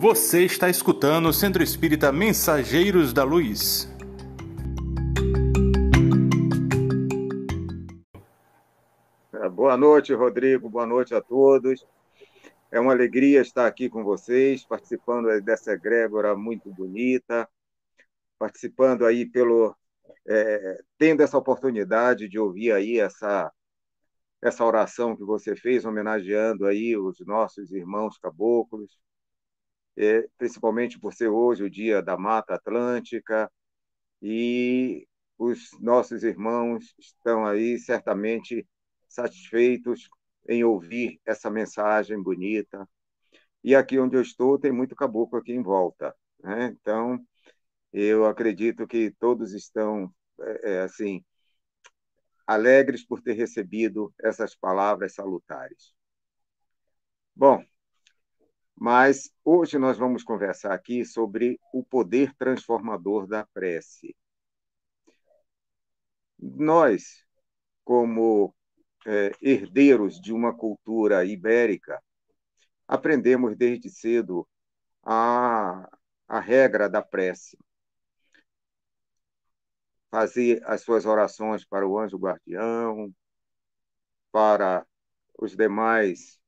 Você está escutando o Centro Espírita Mensageiros da Luz. É, boa noite, Rodrigo. Boa noite a todos. É uma alegria estar aqui com vocês, participando dessa egrégora muito bonita, participando aí pelo é, tendo essa oportunidade de ouvir aí essa essa oração que você fez, homenageando aí os nossos irmãos caboclos, é, principalmente por ser hoje o dia da Mata Atlântica, e os nossos irmãos estão aí certamente satisfeitos em ouvir essa mensagem bonita. E aqui onde eu estou tem muito caboclo aqui em volta, né? Então eu acredito que todos estão é, é assim alegres por ter recebido essas palavras salutares. Bom, mas hoje nós vamos conversar aqui sobre o poder transformador da prece. Nós, como é, herdeiros de uma cultura ibérica, aprendemos desde cedo a, a regra da prece fazer as suas orações para o anjo guardião, para os demais,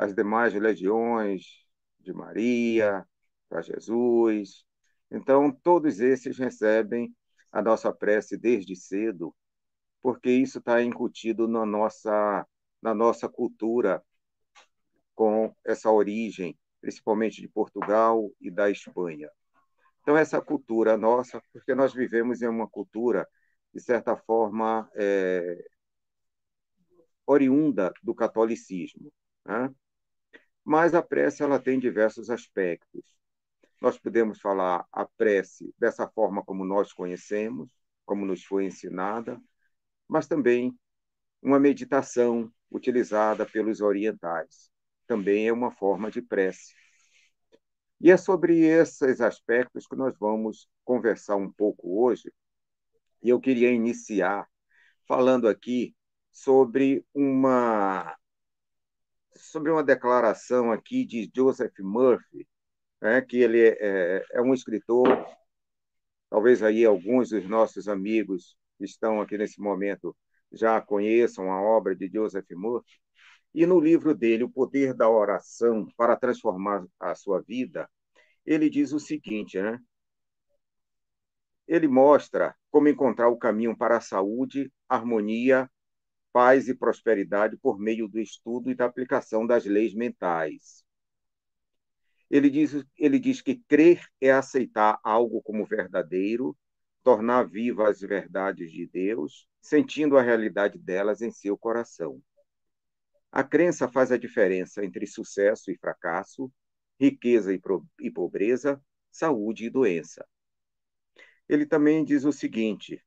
as demais legiões de Maria, para Jesus. Então, todos esses recebem a nossa prece desde cedo, porque isso está incutido na nossa, na nossa cultura, com essa origem, principalmente de Portugal e da Espanha. Então, essa cultura nossa, porque nós vivemos em uma cultura, de certa forma, é, oriunda do catolicismo. Né? Mas a prece ela tem diversos aspectos. Nós podemos falar a prece dessa forma como nós conhecemos, como nos foi ensinada, mas também uma meditação utilizada pelos orientais. Também é uma forma de prece. E é sobre esses aspectos que nós vamos conversar um pouco hoje. E eu queria iniciar falando aqui sobre uma sobre uma declaração aqui de Joseph Murphy, né, que ele é, é, é um escritor, talvez aí alguns dos nossos amigos que estão aqui nesse momento já conheçam a obra de Joseph Murphy, e no livro dele, O Poder da Oração para Transformar a Sua Vida, ele diz o seguinte, né? Ele mostra como encontrar o caminho para a saúde, harmonia, paz e prosperidade por meio do estudo e da aplicação das leis mentais. Ele diz, ele diz que crer é aceitar algo como verdadeiro, tornar viva as verdades de Deus, sentindo a realidade delas em seu coração. A crença faz a diferença entre sucesso e fracasso, riqueza e pobreza, saúde e doença. Ele também diz o seguinte: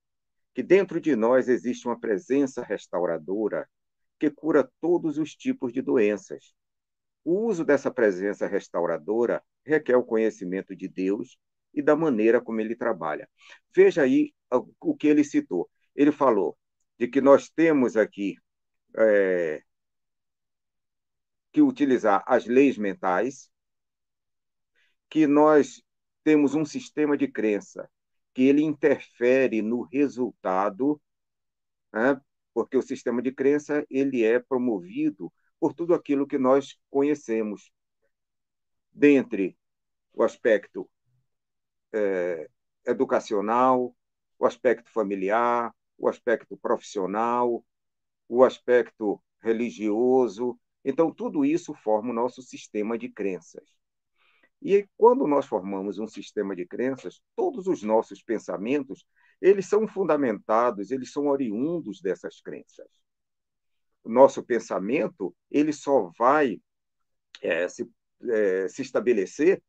que dentro de nós existe uma presença restauradora que cura todos os tipos de doenças. O uso dessa presença restauradora requer o conhecimento de Deus e da maneira como ele trabalha. Veja aí o que ele citou. Ele falou de que nós temos aqui é, que utilizar as leis mentais, que nós temos um sistema de crença que ele interfere no resultado, né? porque o sistema de crença ele é promovido por tudo aquilo que nós conhecemos, dentre o aspecto é, educacional, o aspecto familiar, o aspecto profissional, o aspecto religioso, então, tudo isso forma o nosso sistema de crenças. E quando nós formamos um sistema de crenças, todos os nossos pensamentos, eles são fundamentados, eles são oriundos dessas crenças. O nosso pensamento, ele só vai é, se, é, se estabelecer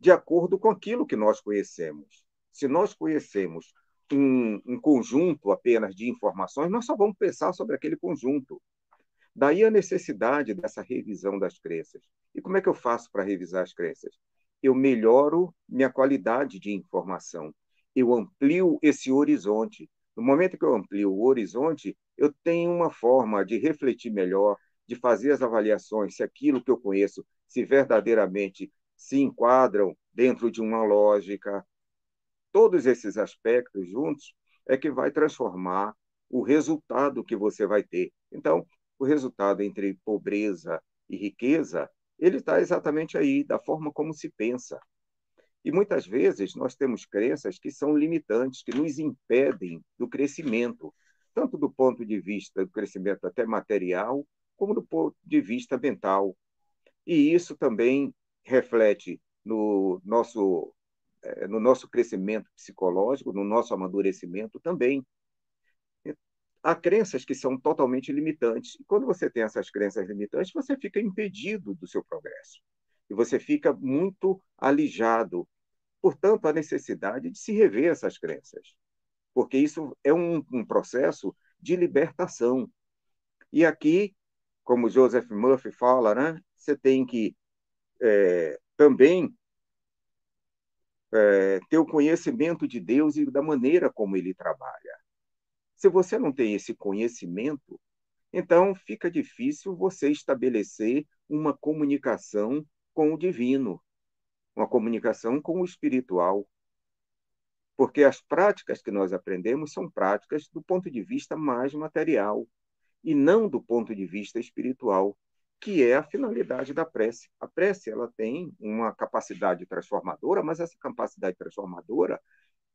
de acordo com aquilo que nós conhecemos. Se nós conhecemos um, um conjunto apenas de informações, nós só vamos pensar sobre aquele conjunto. Daí a necessidade dessa revisão das crenças. E como é que eu faço para revisar as crenças? Eu melhoro minha qualidade de informação. Eu amplio esse horizonte. No momento que eu amplio o horizonte, eu tenho uma forma de refletir melhor, de fazer as avaliações se aquilo que eu conheço, se verdadeiramente se enquadram dentro de uma lógica. Todos esses aspectos juntos é que vai transformar o resultado que você vai ter. Então, o resultado entre pobreza e riqueza, ele está exatamente aí, da forma como se pensa. E muitas vezes nós temos crenças que são limitantes, que nos impedem do crescimento, tanto do ponto de vista do crescimento até material, como do ponto de vista mental. E isso também reflete no nosso eh, no nosso crescimento psicológico, no nosso amadurecimento também. Há crenças que são totalmente limitantes. E quando você tem essas crenças limitantes, você fica impedido do seu progresso. E você fica muito alijado. Portanto, a necessidade de se rever essas crenças. Porque isso é um, um processo de libertação. E aqui, como Joseph Murphy fala, né, você tem que é, também é, ter o conhecimento de Deus e da maneira como ele trabalha. Se você não tem esse conhecimento, então fica difícil você estabelecer uma comunicação com o divino, uma comunicação com o espiritual. Porque as práticas que nós aprendemos são práticas do ponto de vista mais material e não do ponto de vista espiritual que é a finalidade da prece. A prece ela tem uma capacidade transformadora, mas essa capacidade transformadora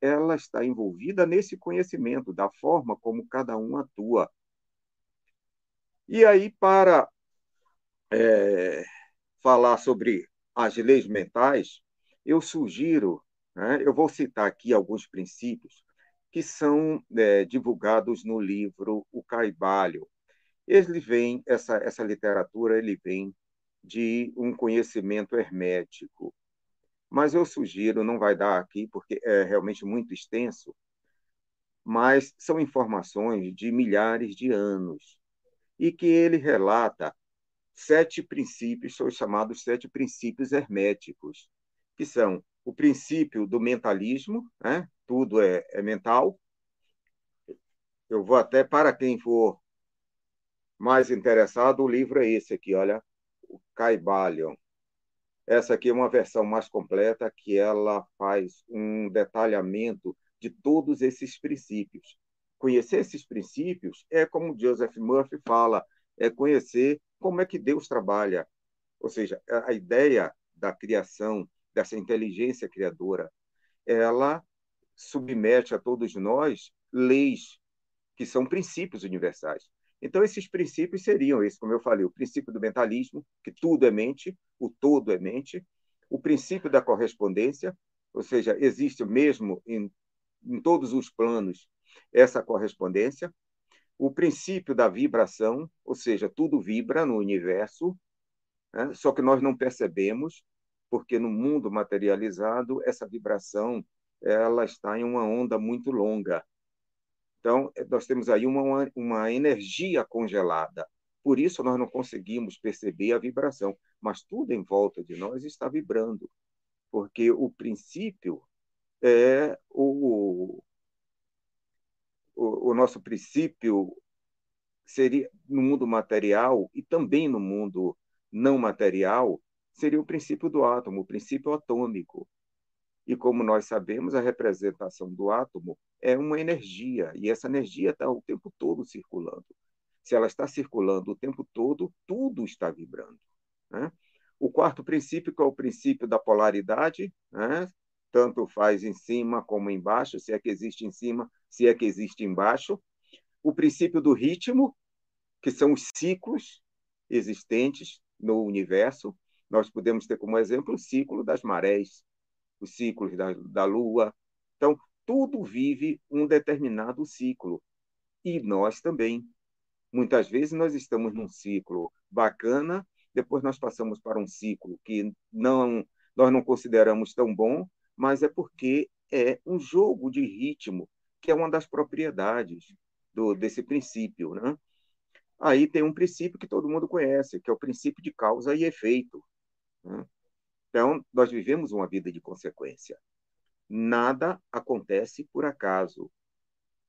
ela está envolvida nesse conhecimento da forma como cada um atua. E aí, para é, falar sobre as leis mentais, eu sugiro, né, eu vou citar aqui alguns princípios que são é, divulgados no livro O Caibalho, ele vem, essa, essa literatura, ele vem de um conhecimento hermético. Mas eu sugiro, não vai dar aqui, porque é realmente muito extenso, mas são informações de milhares de anos, e que ele relata sete princípios, são chamados sete princípios herméticos, que são o princípio do mentalismo, né? tudo é, é mental. Eu vou até, para quem for mais interessado, o livro é esse aqui, olha, o Caibalion. Essa aqui é uma versão mais completa que ela faz um detalhamento de todos esses princípios. Conhecer esses princípios é como Joseph Murphy fala, é conhecer como é que Deus trabalha. Ou seja, a ideia da criação, dessa inteligência criadora, ela submete a todos nós leis que são princípios universais. Então, esses princípios seriam esse, como eu falei, o princípio do mentalismo, que tudo é mente, o todo é mente, o princípio da correspondência, ou seja, existe mesmo em, em todos os planos essa correspondência, o princípio da vibração, ou seja, tudo vibra no universo, né? só que nós não percebemos, porque no mundo materializado essa vibração ela está em uma onda muito longa, então, nós temos aí uma, uma energia congelada. Por isso, nós não conseguimos perceber a vibração. Mas tudo em volta de nós está vibrando, porque o princípio é o, o, o nosso princípio seria no mundo material e também no mundo não material seria o princípio do átomo, o princípio atômico. E como nós sabemos, a representação do átomo é uma energia, e essa energia está o tempo todo circulando. Se ela está circulando o tempo todo, tudo está vibrando. Né? O quarto princípio, que é o princípio da polaridade, né? tanto faz em cima como embaixo, se é que existe em cima, se é que existe embaixo. O princípio do ritmo, que são os ciclos existentes no universo. Nós podemos ter como exemplo o ciclo das marés, os ciclos da, da Lua. Então, tudo vive um determinado ciclo. E nós também. Muitas vezes nós estamos num ciclo bacana, depois nós passamos para um ciclo que não nós não consideramos tão bom, mas é porque é um jogo de ritmo, que é uma das propriedades do, desse princípio. Né? Aí tem um princípio que todo mundo conhece, que é o princípio de causa e efeito. Né? Então, nós vivemos uma vida de consequência. Nada acontece por acaso.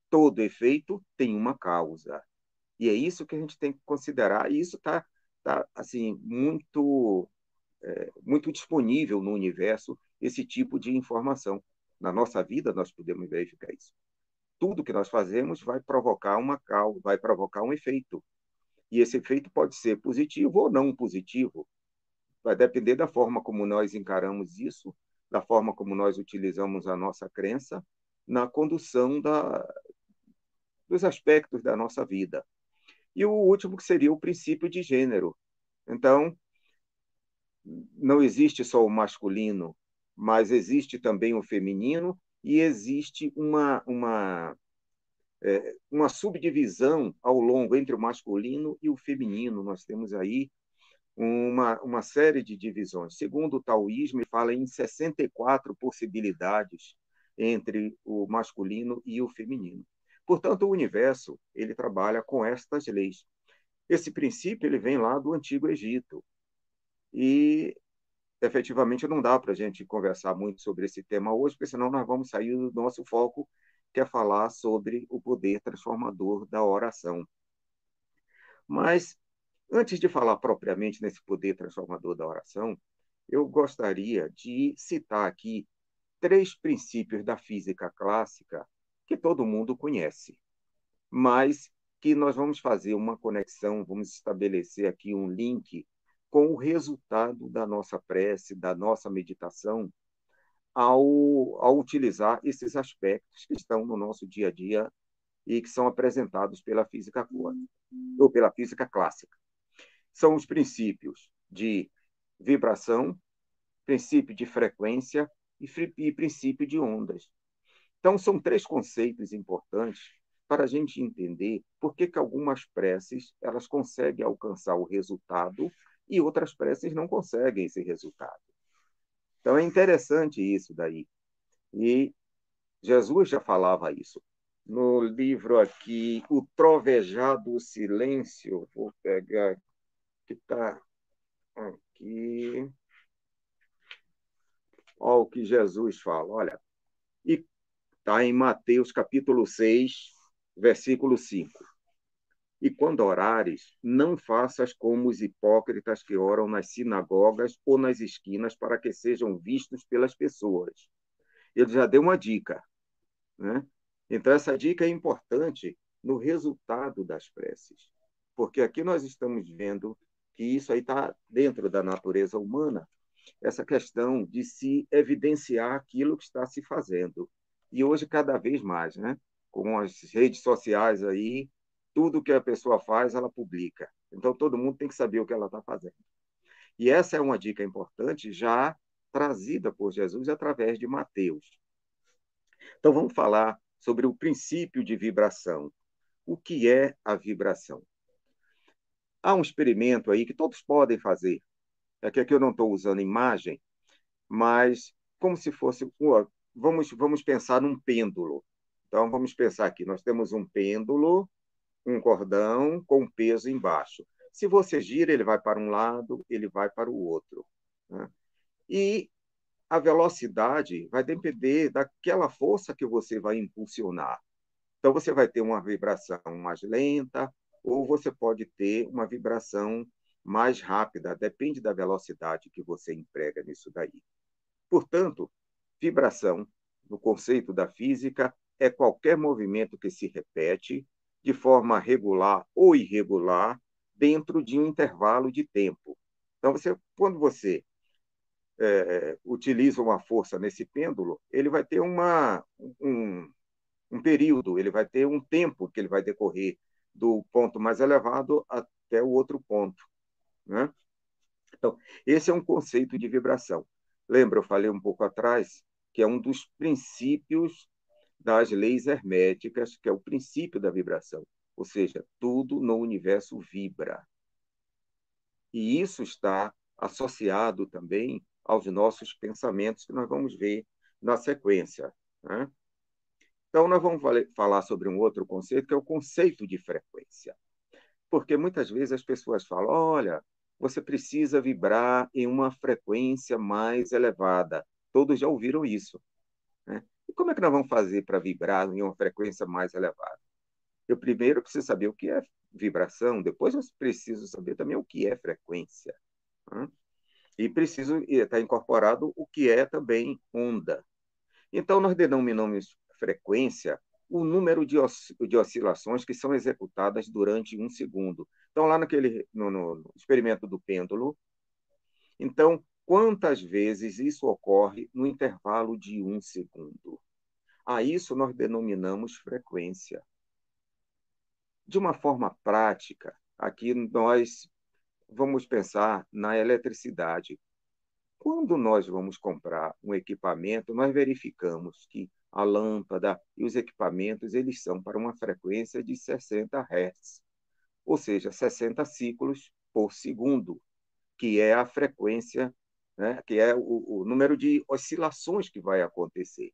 Todo efeito tem uma causa. E é isso que a gente tem que considerar. E isso está tá, assim, muito é, muito disponível no universo esse tipo de informação. Na nossa vida, nós podemos verificar isso. Tudo que nós fazemos vai provocar uma causa, vai provocar um efeito. E esse efeito pode ser positivo ou não positivo. Vai depender da forma como nós encaramos isso, da forma como nós utilizamos a nossa crença na condução da, dos aspectos da nossa vida. E o último que seria o princípio de gênero. Então, não existe só o masculino, mas existe também o feminino e existe uma, uma, é, uma subdivisão ao longo entre o masculino e o feminino. Nós temos aí uma, uma série de divisões. Segundo o taoísmo, ele fala em 64 possibilidades entre o masculino e o feminino. Portanto, o universo ele trabalha com estas leis. Esse princípio ele vem lá do Antigo Egito e efetivamente não dá para a gente conversar muito sobre esse tema hoje, porque senão nós vamos sair do nosso foco, que é falar sobre o poder transformador da oração. Mas antes de falar propriamente nesse poder transformador da oração, eu gostaria de citar aqui três princípios da física clássica que todo mundo conhece, mas que nós vamos fazer uma conexão, vamos estabelecer aqui um link com o resultado da nossa prece, da nossa meditação, ao, ao utilizar esses aspectos que estão no nosso dia a dia e que são apresentados pela física quântica ou pela física clássica. São os princípios de vibração, princípio de frequência e, e princípio de ondas. Então, são três conceitos importantes para a gente entender por que, que algumas preces elas conseguem alcançar o resultado e outras preces não conseguem esse resultado. Então, é interessante isso daí. E Jesus já falava isso. No livro aqui, O Trovejado Silêncio, vou pegar, que está aqui. Olha o que Jesus fala. Olha, Está em Mateus capítulo 6, versículo 5. E quando orares, não faças como os hipócritas que oram nas sinagogas ou nas esquinas para que sejam vistos pelas pessoas. Ele já deu uma dica. Né? Então, essa dica é importante no resultado das preces. Porque aqui nós estamos vendo que isso aí está dentro da natureza humana, essa questão de se evidenciar aquilo que está se fazendo. E hoje, cada vez mais, né? com as redes sociais aí, tudo que a pessoa faz, ela publica. Então, todo mundo tem que saber o que ela está fazendo. E essa é uma dica importante, já trazida por Jesus através de Mateus. Então, vamos falar sobre o princípio de vibração. O que é a vibração? Há um experimento aí que todos podem fazer. É que aqui eu não estou usando imagem, mas como se fosse vamos, vamos pensar num pêndulo. Então, vamos pensar aqui: nós temos um pêndulo, um cordão com peso embaixo. Se você gira, ele vai para um lado, ele vai para o outro. Né? E a velocidade vai depender daquela força que você vai impulsionar. Então, você vai ter uma vibração mais lenta, ou você pode ter uma vibração mais rápida, depende da velocidade que você emprega nisso daí. Portanto, Vibração, no conceito da física, é qualquer movimento que se repete de forma regular ou irregular dentro de um intervalo de tempo. Então, você, quando você é, utiliza uma força nesse pêndulo, ele vai ter uma, um, um período, ele vai ter um tempo que ele vai decorrer do ponto mais elevado até o outro ponto. Né? Então, esse é um conceito de vibração. Lembra, eu falei um pouco atrás que é um dos princípios das leis herméticas, que é o princípio da vibração. Ou seja, tudo no universo vibra. E isso está associado também aos nossos pensamentos, que nós vamos ver na sequência. Né? Então, nós vamos falar sobre um outro conceito, que é o conceito de frequência. Porque muitas vezes as pessoas falam: olha, você precisa vibrar em uma frequência mais elevada. Todos já ouviram isso. Né? E como é que nós vamos fazer para vibrar em uma frequência mais elevada? Eu primeiro preciso saber o que é vibração, depois eu preciso saber também o que é frequência. Né? E preciso estar incorporado o que é também onda. Então, nós denominamos frequência o número de, de oscilações que são executadas durante um segundo. Então, lá naquele, no, no experimento do pêndulo, então, quantas vezes isso ocorre no intervalo de um segundo? A isso nós denominamos frequência. De uma forma prática, aqui nós vamos pensar na eletricidade. Quando nós vamos comprar um equipamento, nós verificamos que a lâmpada e os equipamentos eles são para uma frequência de 60 Hz, ou seja, 60 ciclos por segundo, que é a frequência, né, que é o, o número de oscilações que vai acontecer.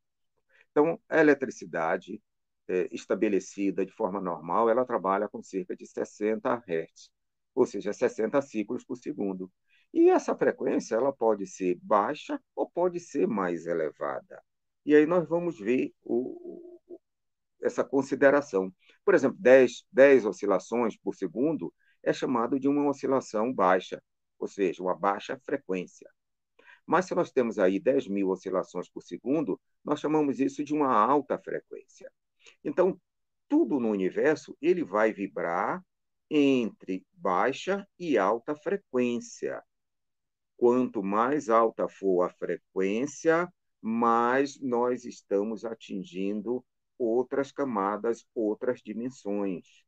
Então, a eletricidade é, estabelecida de forma normal, ela trabalha com cerca de 60 Hz, ou seja, 60 ciclos por segundo. E essa frequência ela pode ser baixa ou pode ser mais elevada. E aí nós vamos ver o, essa consideração. Por exemplo, 10, 10 oscilações por segundo é chamado de uma oscilação baixa, ou seja, uma baixa frequência. Mas se nós temos aí 10 mil oscilações por segundo, nós chamamos isso de uma alta frequência. Então, tudo no universo ele vai vibrar entre baixa e alta frequência. Quanto mais alta for a frequência, mais nós estamos atingindo outras camadas, outras dimensões.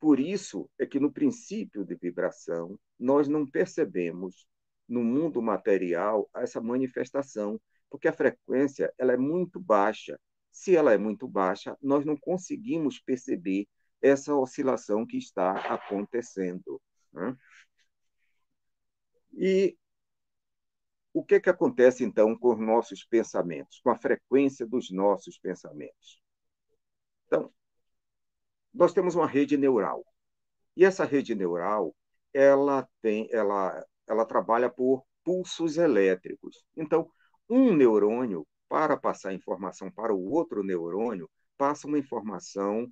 Por isso é que no princípio de vibração, nós não percebemos no mundo material essa manifestação, porque a frequência ela é muito baixa. Se ela é muito baixa, nós não conseguimos perceber essa oscilação que está acontecendo. Né? E o que, que acontece, então, com os nossos pensamentos, com a frequência dos nossos pensamentos? Então, nós temos uma rede neural. E essa rede neural, ela tem, ela, ela trabalha por pulsos elétricos. Então, um neurônio, para passar informação para o outro neurônio, passa uma informação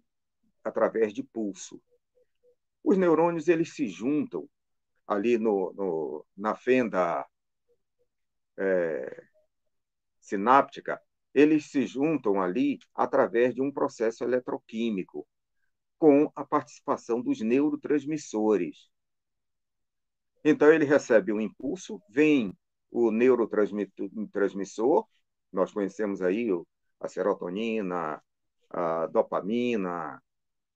através de pulso. Os neurônios eles se juntam ali no, no na fenda é, sináptica, eles se juntam ali através de um processo eletroquímico, com a participação dos neurotransmissores. Então, ele recebe um impulso, vem o neurotransmissor, nós conhecemos aí a serotonina, a dopamina,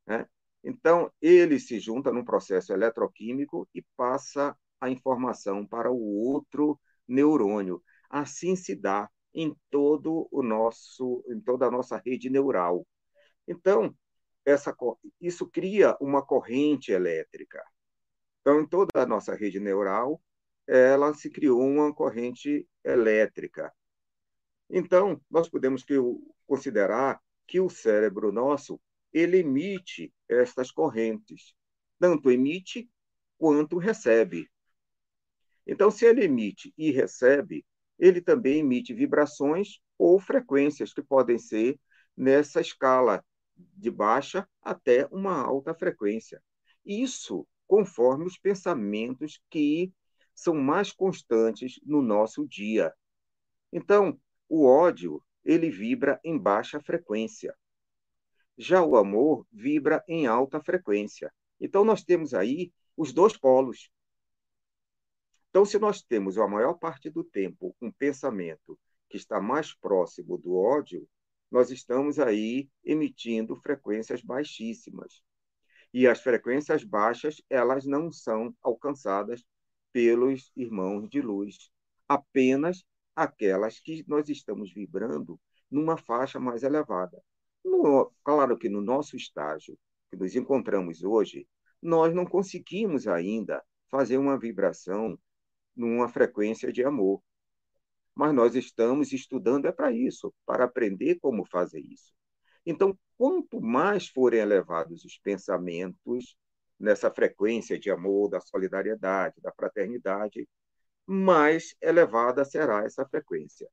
né? Então, ele se junta num processo eletroquímico e passa a informação para o outro neurônio. Assim se dá em todo o nosso, em toda a nossa rede neural. Então, essa, isso cria uma corrente elétrica. Então, em toda a nossa rede neural, ela se criou uma corrente elétrica. Então, nós podemos considerar que o cérebro nosso ele emite estas correntes, tanto emite quanto recebe. Então, se ele emite e recebe, ele também emite vibrações ou frequências que podem ser nessa escala de baixa até uma alta frequência. Isso conforme os pensamentos que são mais constantes no nosso dia. Então, o ódio, ele vibra em baixa frequência. Já o amor vibra em alta frequência. Então, nós temos aí os dois polos. Então, se nós temos a maior parte do tempo um pensamento que está mais próximo do ódio, nós estamos aí emitindo frequências baixíssimas. E as frequências baixas, elas não são alcançadas pelos irmãos de luz, apenas aquelas que nós estamos vibrando numa faixa mais elevada. No, claro que no nosso estágio que nos encontramos hoje, nós não conseguimos ainda fazer uma vibração numa frequência de amor. Mas nós estamos estudando é para isso, para aprender como fazer isso. Então, quanto mais forem elevados os pensamentos nessa frequência de amor, da solidariedade, da fraternidade, mais elevada será essa frequência.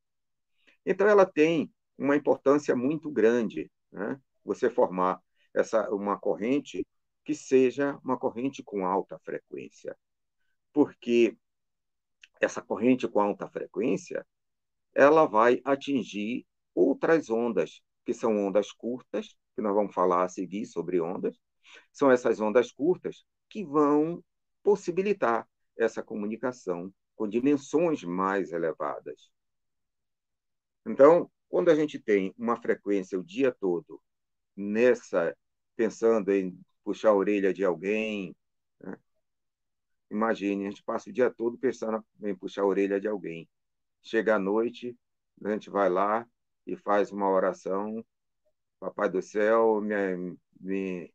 Então, ela tem uma importância muito grande, né? você formar essa uma corrente que seja uma corrente com alta frequência, porque essa corrente com alta frequência, ela vai atingir outras ondas, que são ondas curtas, que nós vamos falar a seguir sobre ondas. São essas ondas curtas que vão possibilitar essa comunicação com dimensões mais elevadas. Então, quando a gente tem uma frequência o dia todo nessa pensando em puxar a orelha de alguém, né? imagine, a gente passa o dia todo pensando em puxar a orelha de alguém. Chega à noite, a gente vai lá e faz uma oração, Papai do céu, me, me,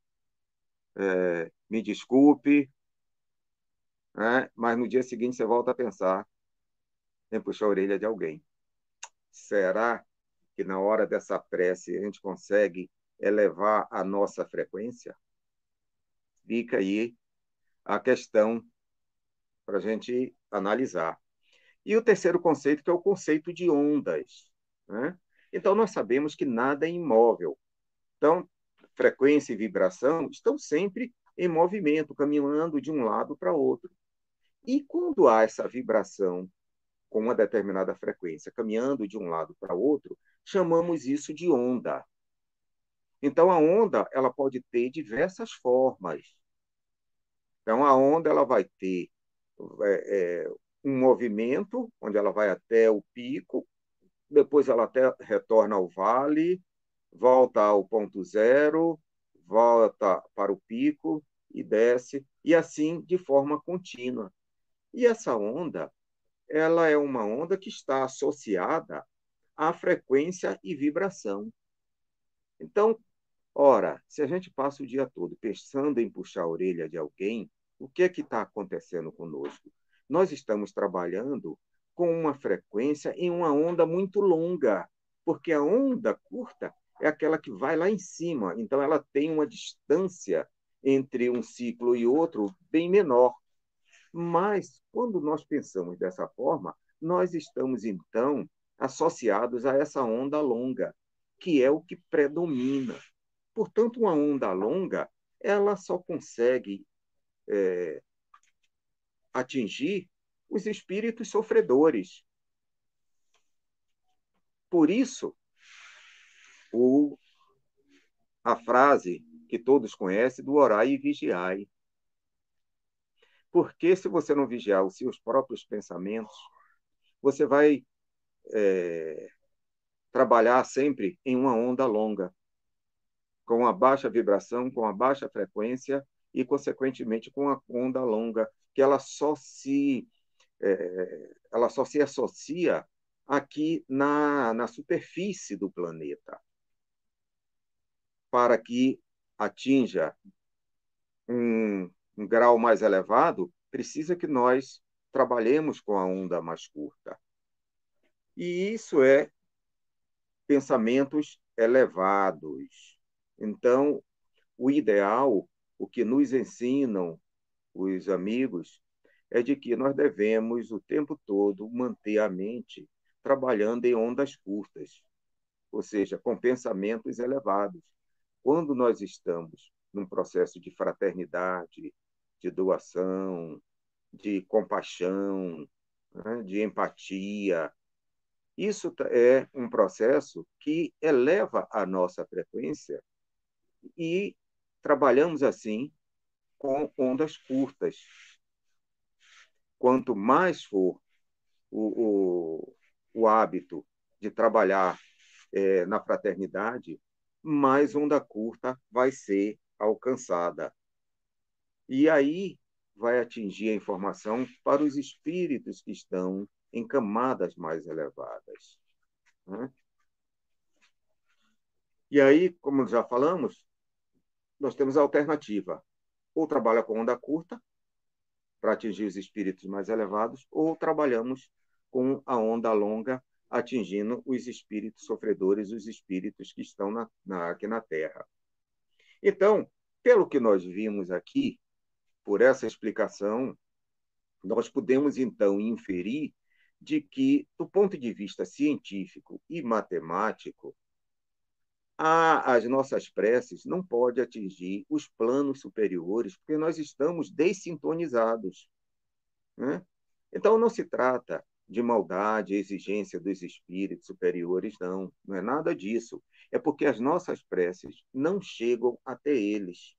é, me desculpe, né? mas no dia seguinte você volta a pensar em puxar a orelha de alguém. Será que na hora dessa prece a gente consegue elevar a nossa frequência? Fica aí a questão para a gente analisar. E o terceiro conceito, que é o conceito de ondas. Né? Então, nós sabemos que nada é imóvel. Então, frequência e vibração estão sempre em movimento, caminhando de um lado para outro. E quando há essa vibração com uma determinada frequência, caminhando de um lado para outro, chamamos isso de onda. Então, a onda ela pode ter diversas formas. Então, a onda ela vai ter é, é, um movimento, onde ela vai até o pico, depois ela até retorna ao vale, volta ao ponto zero, volta para o pico e desce, e assim de forma contínua. E essa onda, ela é uma onda que está associada à frequência e vibração. Então, ora, se a gente passa o dia todo pensando em puxar a orelha de alguém, o que é que está acontecendo conosco? Nós estamos trabalhando com uma frequência em uma onda muito longa, porque a onda curta é aquela que vai lá em cima, então ela tem uma distância entre um ciclo e outro bem menor. Mas, quando nós pensamos dessa forma, nós estamos, então, associados a essa onda longa, que é o que predomina. Portanto, uma onda longa, ela só consegue é, atingir os espíritos sofredores. Por isso, a frase que todos conhecem do orai e vigiai. Porque se você não vigiar os seus próprios pensamentos, você vai é, trabalhar sempre em uma onda longa, com uma baixa vibração, com uma baixa frequência e, consequentemente, com uma onda longa, que ela só se é, ela só se associa aqui na, na superfície do planeta. Para que atinja um, um grau mais elevado, precisa que nós trabalhemos com a onda mais curta. E isso é pensamentos elevados. Então, o ideal, o que nos ensinam os amigos, é de que nós devemos o tempo todo manter a mente trabalhando em ondas curtas, ou seja, com pensamentos elevados. Quando nós estamos num processo de fraternidade, de doação, de compaixão, né, de empatia, isso é um processo que eleva a nossa frequência e trabalhamos assim com ondas curtas, quanto mais for o, o, o hábito de trabalhar é, na fraternidade, mais onda curta vai ser alcançada. E aí vai atingir a informação para os espíritos que estão em camadas mais elevadas. Né? E aí, como já falamos, nós temos a alternativa. Ou trabalha com onda curta, para atingir os espíritos mais elevados, ou trabalhamos com a onda longa, atingindo os espíritos sofredores, os espíritos que estão na, na, aqui na Terra. Então, pelo que nós vimos aqui, por essa explicação, nós podemos então inferir de que, do ponto de vista científico e matemático, a, as nossas preces não podem atingir os planos superiores, porque nós estamos dessintonizados. Né? Então, não se trata de maldade, exigência dos espíritos superiores, não. Não é nada disso. É porque as nossas preces não chegam até eles,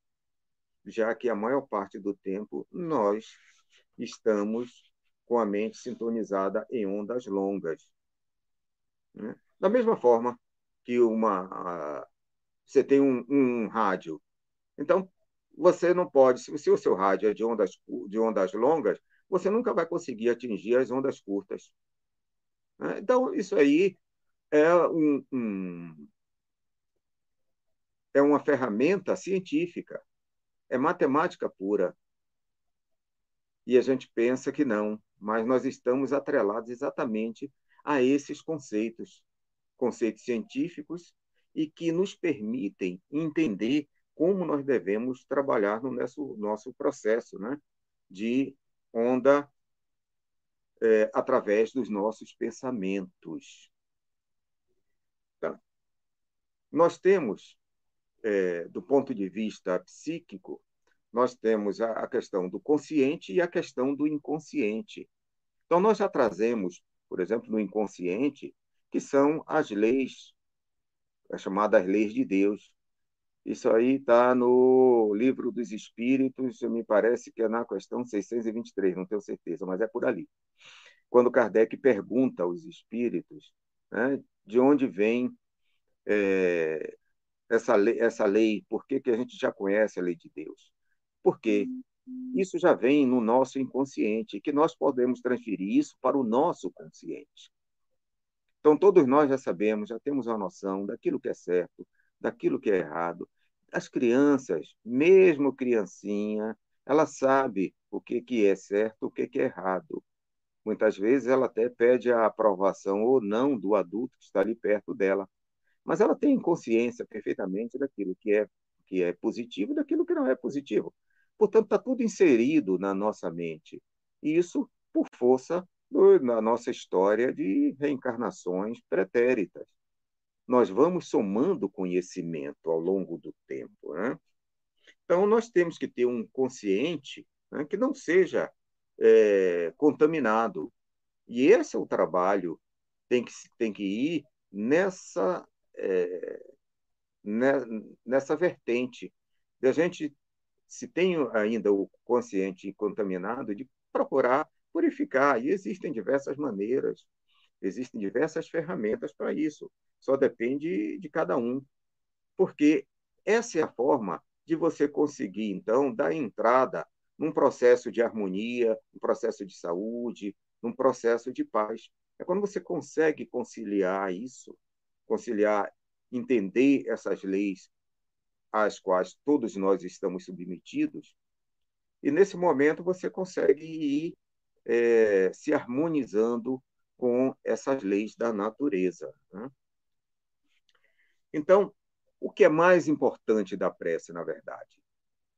já que a maior parte do tempo nós estamos com a mente sintonizada em ondas longas. Né? Da mesma forma que uma, você tem um, um rádio. Então, você não pode, se o seu rádio é de ondas, de ondas longas, você nunca vai conseguir atingir as ondas curtas. Né? Então, isso aí é, um, um, é uma ferramenta científica, é matemática pura. E a gente pensa que não, mas nós estamos atrelados exatamente a esses conceitos, conceitos científicos e que nos permitem entender como nós devemos trabalhar no nosso, nosso processo né, de onda é, através dos nossos pensamentos. Tá? Nós temos, é, do ponto de vista psíquico, nós temos a, a questão do consciente e a questão do inconsciente. Então, nós já trazemos, por exemplo, no inconsciente, que são as leis, as chamadas leis de Deus, isso aí está no Livro dos Espíritos, me parece que é na questão 623, não tenho certeza, mas é por ali. Quando Kardec pergunta aos espíritos né, de onde vem é, essa, lei, essa lei, por que, que a gente já conhece a lei de Deus? Porque isso já vem no nosso inconsciente, que nós podemos transferir isso para o nosso consciente. Então, todos nós já sabemos, já temos uma noção daquilo que é certo, daquilo que é errado, as crianças, mesmo criancinha, ela sabe o que, que é certo, o que, que é errado. Muitas vezes ela até pede a aprovação ou não do adulto que está ali perto dela. Mas ela tem consciência perfeitamente daquilo que é, que é positivo e daquilo que não é positivo. Portanto, está tudo inserido na nossa mente. E isso por força do, na nossa história de reencarnações pretéritas nós vamos somando conhecimento ao longo do tempo. Né? Então, nós temos que ter um consciente né, que não seja é, contaminado. E esse é o trabalho, tem que, tem que ir nessa, é, nessa vertente. De a gente, se tem ainda o consciente contaminado, de procurar purificar. E existem diversas maneiras, existem diversas ferramentas para isso. Só depende de cada um. Porque essa é a forma de você conseguir, então, dar entrada num processo de harmonia, num processo de saúde, num processo de paz. É quando você consegue conciliar isso, conciliar, entender essas leis às quais todos nós estamos submetidos, e nesse momento você consegue ir é, se harmonizando com essas leis da natureza. Né? Então, o que é mais importante da prece, na verdade?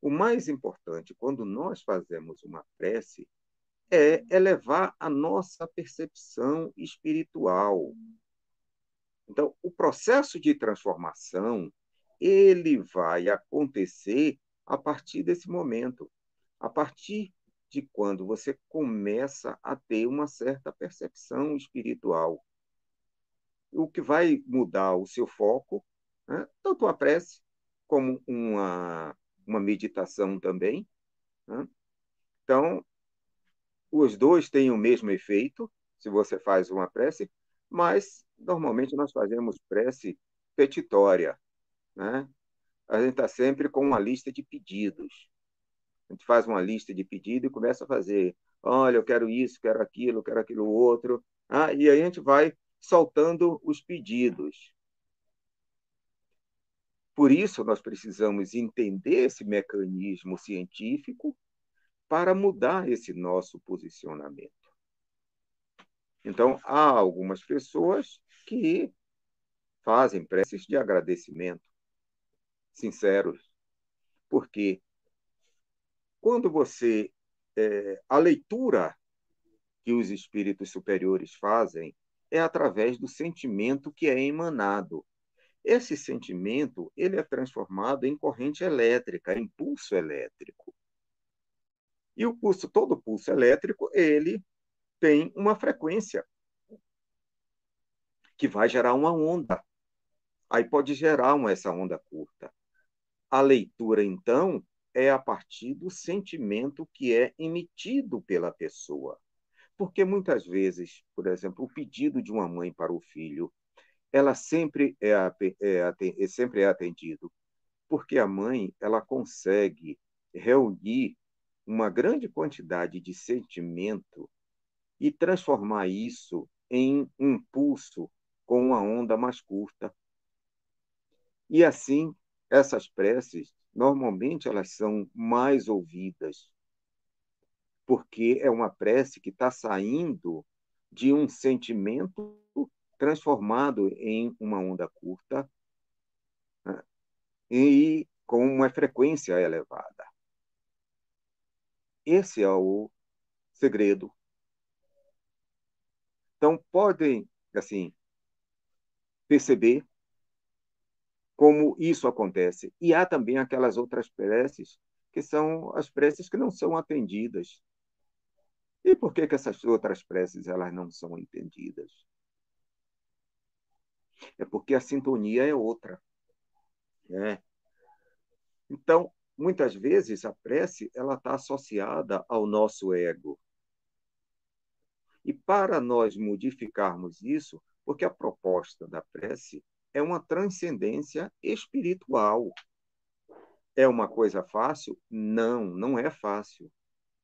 O mais importante quando nós fazemos uma prece é elevar a nossa percepção espiritual. Então, o processo de transformação ele vai acontecer a partir desse momento, a partir de quando você começa a ter uma certa percepção espiritual. O que vai mudar o seu foco né? tanto a prece como uma, uma meditação também. Né? Então, os dois têm o mesmo efeito se você faz uma prece, mas normalmente nós fazemos prece petitória. Né? A gente está sempre com uma lista de pedidos. A gente faz uma lista de pedidos e começa a fazer. Olha, eu quero isso, quero aquilo, quero aquilo outro. Ah, e aí a gente vai soltando os pedidos. Por isso, nós precisamos entender esse mecanismo científico para mudar esse nosso posicionamento. Então, há algumas pessoas que fazem preces de agradecimento, sinceros, porque quando você. É, a leitura que os espíritos superiores fazem é através do sentimento que é emanado. Esse sentimento ele é transformado em corrente elétrica, em pulso elétrico. E o pulso, todo pulso elétrico, ele tem uma frequência que vai gerar uma onda. Aí pode gerar uma, essa onda curta. A leitura, então, é a partir do sentimento que é emitido pela pessoa. Porque muitas vezes, por exemplo, o pedido de uma mãe para o filho, ela sempre é, é, é sempre é atendido, porque a mãe ela consegue reunir uma grande quantidade de sentimento e transformar isso em um pulso com uma onda mais curta. E assim, essas preces, normalmente elas são mais ouvidas, porque é uma prece que está saindo de um sentimento transformado em uma onda curta né? e com uma frequência elevada. Esse é o segredo. Então, podem, assim, perceber como isso acontece. E há também aquelas outras preces que são as preces que não são atendidas. E por que, que essas outras preces elas não são entendidas? É porque a sintonia é outra. Né? Então, muitas vezes a prece ela está associada ao nosso ego. E para nós modificarmos isso, porque a proposta da prece é uma transcendência espiritual. É uma coisa fácil? Não, não é fácil.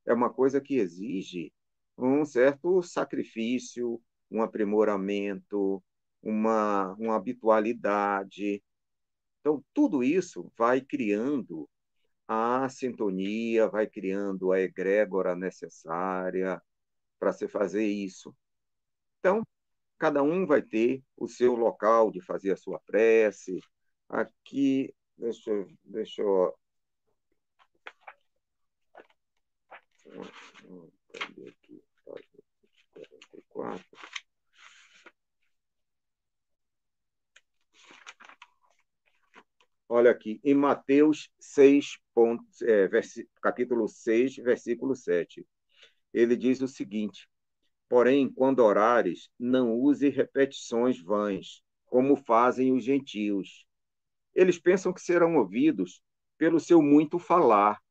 É uma coisa que exige um certo sacrifício, um aprimoramento, uma, uma habitualidade. Então, tudo isso vai criando a sintonia, vai criando a egrégora necessária para se fazer isso. Então, cada um vai ter o seu local de fazer a sua prece. Aqui, deixa, deixa eu. Cadê aqui? 44. Olha aqui, em Mateus 6, ponto, é, capítulo 6, versículo 7. Ele diz o seguinte: Porém, quando orares, não use repetições vãs, como fazem os gentios. Eles pensam que serão ouvidos pelo seu muito falar.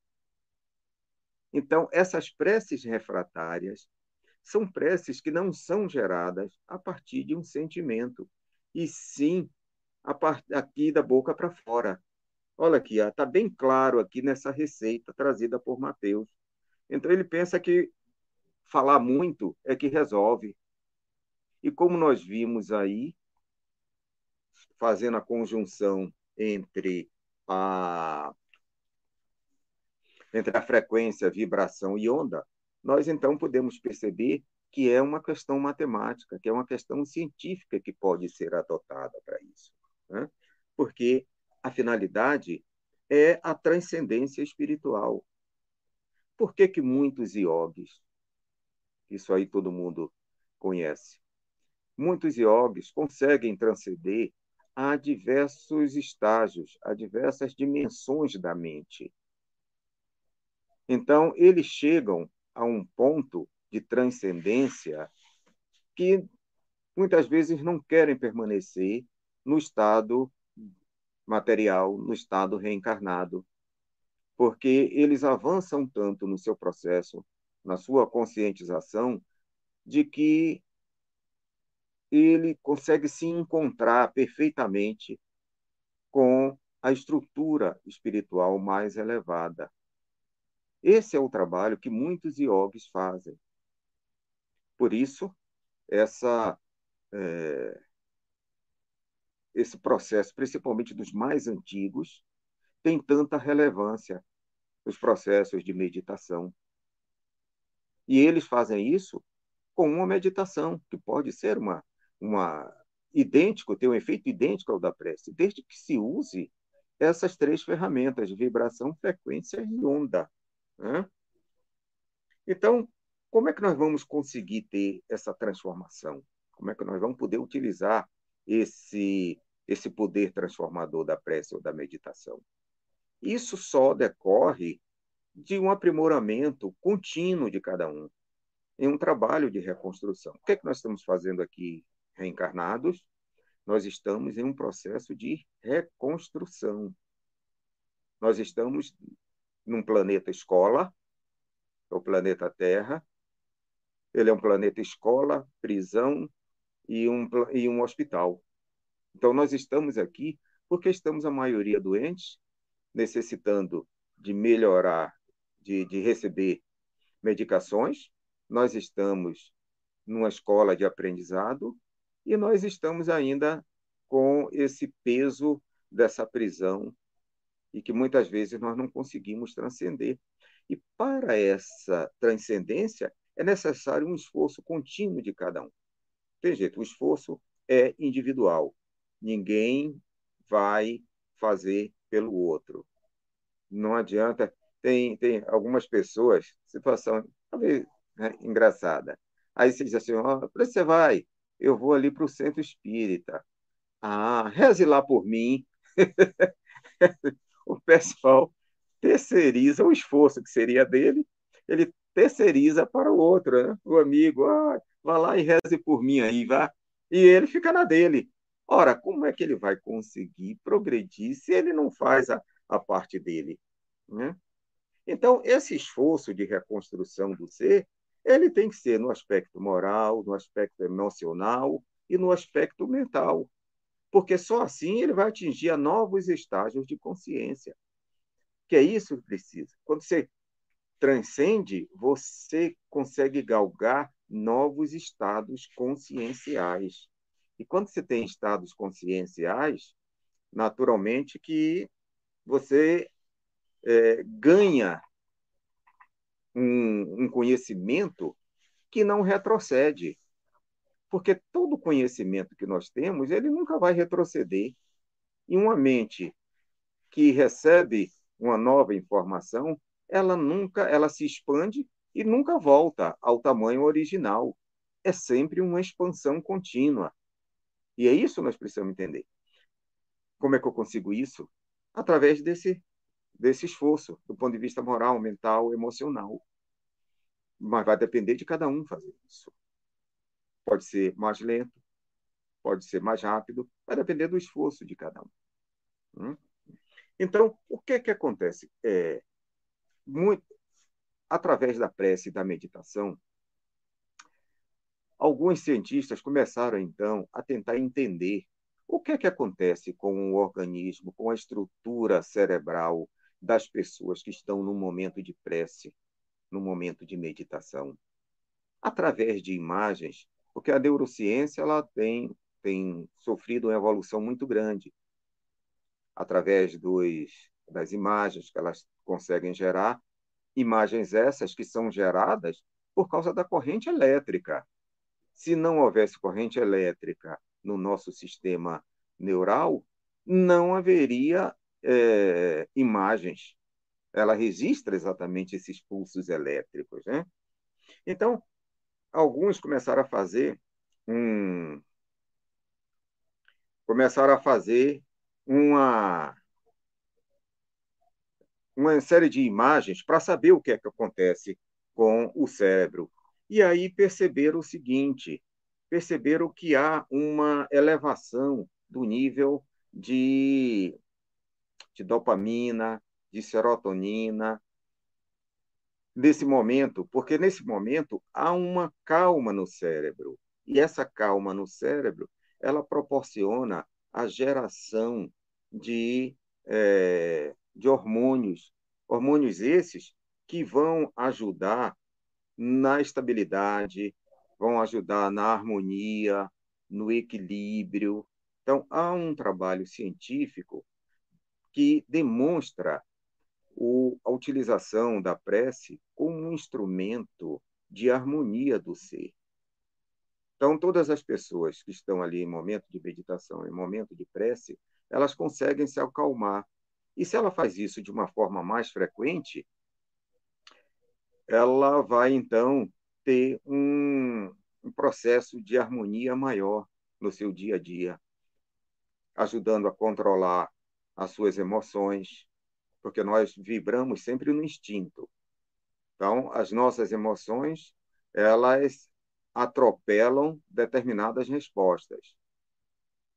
Então, essas preces refratárias são preces que não são geradas a partir de um sentimento, e sim aqui da boca para fora. Olha aqui, está bem claro aqui nessa receita trazida por Mateus. Então, ele pensa que falar muito é que resolve. E como nós vimos aí, fazendo a conjunção entre a entre a frequência, vibração e onda, nós então podemos perceber que é uma questão matemática, que é uma questão científica que pode ser adotada para isso. Né? Porque a finalidade é a transcendência espiritual. Por que, que muitos iogues isso aí todo mundo conhece. Muitos iogues conseguem transcender a diversos estágios, a diversas dimensões da mente. Então, eles chegam a um ponto de transcendência que muitas vezes não querem permanecer no estado material, no estado reencarnado, porque eles avançam tanto no seu processo na sua conscientização de que ele consegue se encontrar perfeitamente com a estrutura espiritual mais elevada. Esse é o trabalho que muitos iogues fazem. Por isso, essa, é, esse processo, principalmente dos mais antigos, tem tanta relevância nos processos de meditação, e eles fazem isso com uma meditação, que pode ser uma, uma idêntico, ter um efeito idêntico ao da prece, desde que se use essas três ferramentas, vibração, frequência e onda. Né? Então, como é que nós vamos conseguir ter essa transformação? Como é que nós vamos poder utilizar esse, esse poder transformador da prece ou da meditação? Isso só decorre de um aprimoramento contínuo de cada um. em um trabalho de reconstrução. O que é que nós estamos fazendo aqui, reencarnados? Nós estamos em um processo de reconstrução. Nós estamos num planeta escola, é o planeta Terra. Ele é um planeta escola, prisão e um, e um hospital. Então, nós estamos aqui porque estamos, a maioria, doentes, necessitando de melhorar, de, de receber medicações. Nós estamos numa escola de aprendizado e nós estamos ainda com esse peso dessa prisão e que muitas vezes nós não conseguimos transcender. E para essa transcendência é necessário um esforço contínuo de cada um. Tem jeito, o esforço é individual. Ninguém vai fazer pelo outro. Não adianta. Tem, tem algumas pessoas, situação talvez né, engraçada. Aí você diz assim: oh, para você vai? Eu vou ali para o centro espírita. Ah, reze lá por mim. o pessoal terceiriza o esforço que seria dele, ele terceiriza para o outro, né? o amigo. Ah, vá lá e reze por mim aí, vá. E ele fica na dele. Ora, como é que ele vai conseguir progredir se ele não faz a, a parte dele? Né? Então, esse esforço de reconstrução do ser, ele tem que ser no aspecto moral, no aspecto emocional e no aspecto mental. Porque só assim ele vai atingir a novos estágios de consciência. Que é isso que precisa. Quando você transcende, você consegue galgar novos estados conscienciais. E quando você tem estados conscienciais, naturalmente que você é, ganha um, um conhecimento que não retrocede. Porque todo conhecimento que nós temos, ele nunca vai retroceder. E uma mente que recebe uma nova informação, ela nunca, ela se expande e nunca volta ao tamanho original. É sempre uma expansão contínua. E é isso que nós precisamos entender. Como é que eu consigo isso? Através desse, desse esforço, do ponto de vista moral, mental, emocional. Mas vai depender de cada um fazer isso. Pode ser mais lento, pode ser mais rápido, vai depender do esforço de cada um. Hum? Então, o que que acontece? É, muito, através da prece e da meditação, alguns cientistas começaram então a tentar entender o que é que acontece com o organismo, com a estrutura cerebral das pessoas que estão no momento de prece, no momento de meditação, através de imagens, porque a neurociência ela tem tem sofrido uma evolução muito grande através dos, das imagens que elas conseguem gerar, imagens essas que são geradas por causa da corrente elétrica. Se não houvesse corrente elétrica no nosso sistema neural, não haveria é, imagens. Ela registra exatamente esses pulsos elétricos. Né? Então, alguns começaram a fazer um. Começaram a fazer uma, uma série de imagens para saber o que é que acontece com o cérebro. E aí perceberam o seguinte: perceberam que há uma elevação do nível de, de dopamina, de serotonina, nesse momento, porque nesse momento há uma calma no cérebro. E essa calma no cérebro, ela proporciona a geração de, é, de hormônios, hormônios esses que vão ajudar na estabilidade, vão ajudar na harmonia, no equilíbrio. Então, há um trabalho científico que demonstra o, a utilização da prece como um instrumento de harmonia do ser. Então, todas as pessoas que estão ali em momento de meditação, em momento de prece, elas conseguem se acalmar. E se ela faz isso de uma forma mais frequente, ela vai então ter um, um processo de harmonia maior no seu dia a dia, ajudando a controlar as suas emoções, porque nós vibramos sempre no instinto. Então, as nossas emoções, elas atropelam determinadas respostas.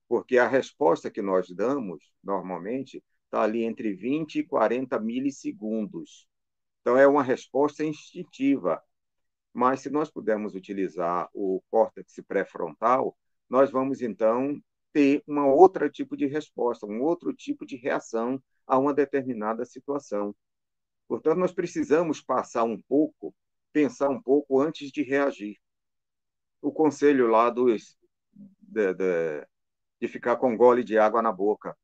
Porque a resposta que nós damos, normalmente, está ali entre 20 e 40 milissegundos. Então, é uma resposta instintiva. Mas, se nós pudermos utilizar o córtex pré-frontal, nós vamos, então, ter um outro tipo de resposta, um outro tipo de reação a uma determinada situação. Portanto, nós precisamos passar um pouco, pensar um pouco antes de reagir o conselho lá dos, de, de, de ficar com um gole de água na boca.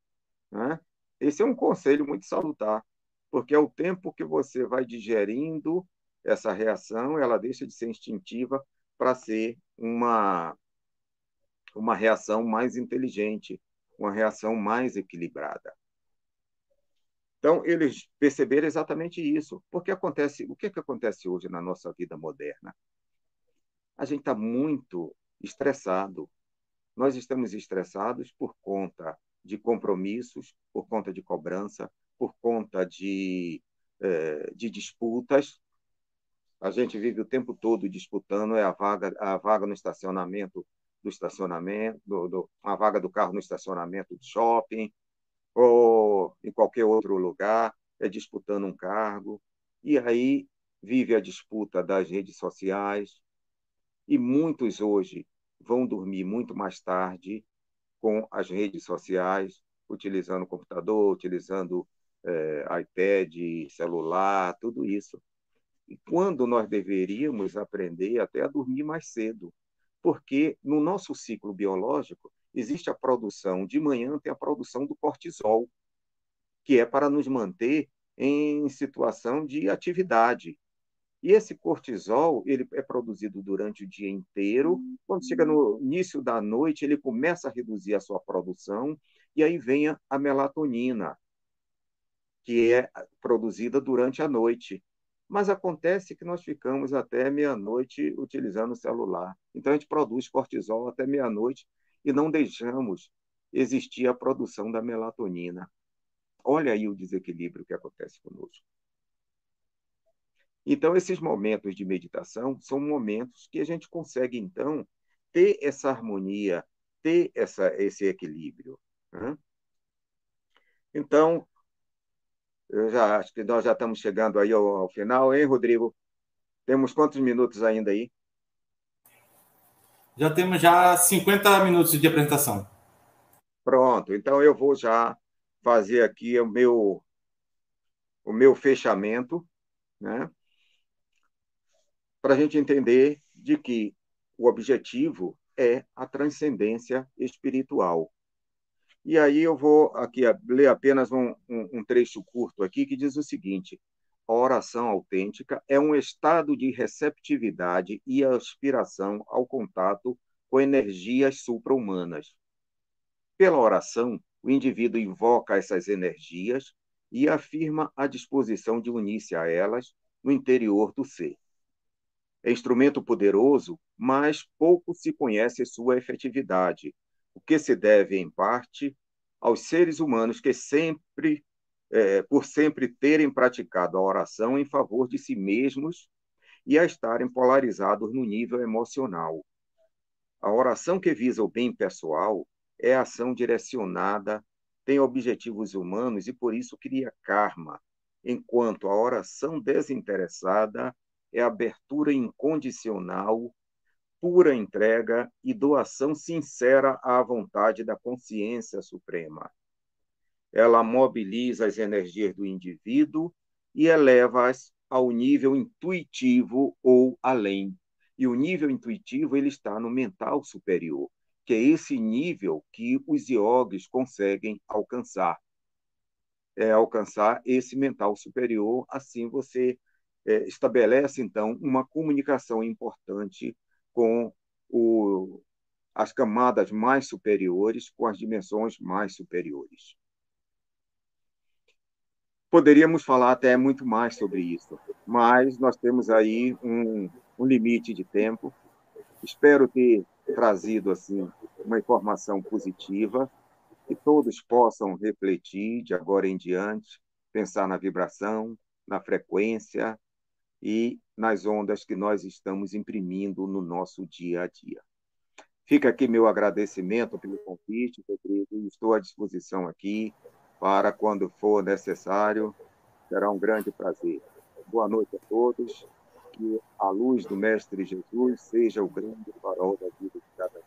Né? Esse é um conselho muito salutar, porque é o tempo que você vai digerindo essa reação, ela deixa de ser instintiva para ser uma, uma reação mais inteligente, uma reação mais equilibrada. Então, eles perceberam exatamente isso. Porque acontece, o que, é que acontece hoje na nossa vida moderna? a gente está muito estressado. Nós estamos estressados por conta de compromissos, por conta de cobrança, por conta de, eh, de disputas. A gente vive o tempo todo disputando é a vaga, a vaga no estacionamento do estacionamento, do, do, a vaga do carro no estacionamento do shopping, ou em qualquer outro lugar, é disputando um cargo. E aí vive a disputa das redes sociais, e muitos hoje vão dormir muito mais tarde com as redes sociais, utilizando computador, utilizando é, iPad, celular, tudo isso. E quando nós deveríamos aprender até a dormir mais cedo, porque no nosso ciclo biológico existe a produção de manhã tem a produção do cortisol, que é para nos manter em situação de atividade, e esse cortisol, ele é produzido durante o dia inteiro. Quando chega no início da noite, ele começa a reduzir a sua produção e aí vem a melatonina, que é produzida durante a noite. Mas acontece que nós ficamos até meia-noite utilizando o celular. Então a gente produz cortisol até meia-noite e não deixamos existir a produção da melatonina. Olha aí o desequilíbrio que acontece conosco. Então, esses momentos de meditação são momentos que a gente consegue, então, ter essa harmonia, ter essa, esse equilíbrio. Né? Então, eu já acho que nós já estamos chegando aí ao, ao final, hein, Rodrigo? Temos quantos minutos ainda aí? Já temos já 50 minutos de apresentação. Pronto, então eu vou já fazer aqui o meu o meu fechamento, né? para a gente entender de que o objetivo é a transcendência espiritual. E aí eu vou aqui ler apenas um, um, um trecho curto aqui que diz o seguinte: a oração autêntica é um estado de receptividade e aspiração ao contato com energias supra-humanas. Pela oração, o indivíduo invoca essas energias e afirma a disposição de unir-se a elas no interior do ser. É instrumento poderoso, mas pouco se conhece sua efetividade, o que se deve, em parte, aos seres humanos que sempre, é, por sempre terem praticado a oração em favor de si mesmos e a estarem polarizados no nível emocional. A oração que visa o bem pessoal é ação direcionada, tem objetivos humanos e por isso cria karma, enquanto a oração desinteressada é abertura incondicional, pura entrega e doação sincera à vontade da consciência suprema. Ela mobiliza as energias do indivíduo e eleva-as ao nível intuitivo ou além. E o nível intuitivo ele está no mental superior, que é esse nível que os iogues conseguem alcançar. É alcançar esse mental superior, assim você é, estabelece, então, uma comunicação importante com o, as camadas mais superiores, com as dimensões mais superiores. Poderíamos falar até muito mais sobre isso, mas nós temos aí um, um limite de tempo. Espero ter trazido assim uma informação positiva que todos possam refletir de agora em diante, pensar na vibração, na frequência, e nas ondas que nós estamos imprimindo no nosso dia a dia. Fica aqui meu agradecimento pelo convite, Rodrigo, estou à disposição aqui para quando for necessário. Será um grande prazer. Boa noite a todos. Que a luz do Mestre Jesus seja o grande farol da vida de cada um.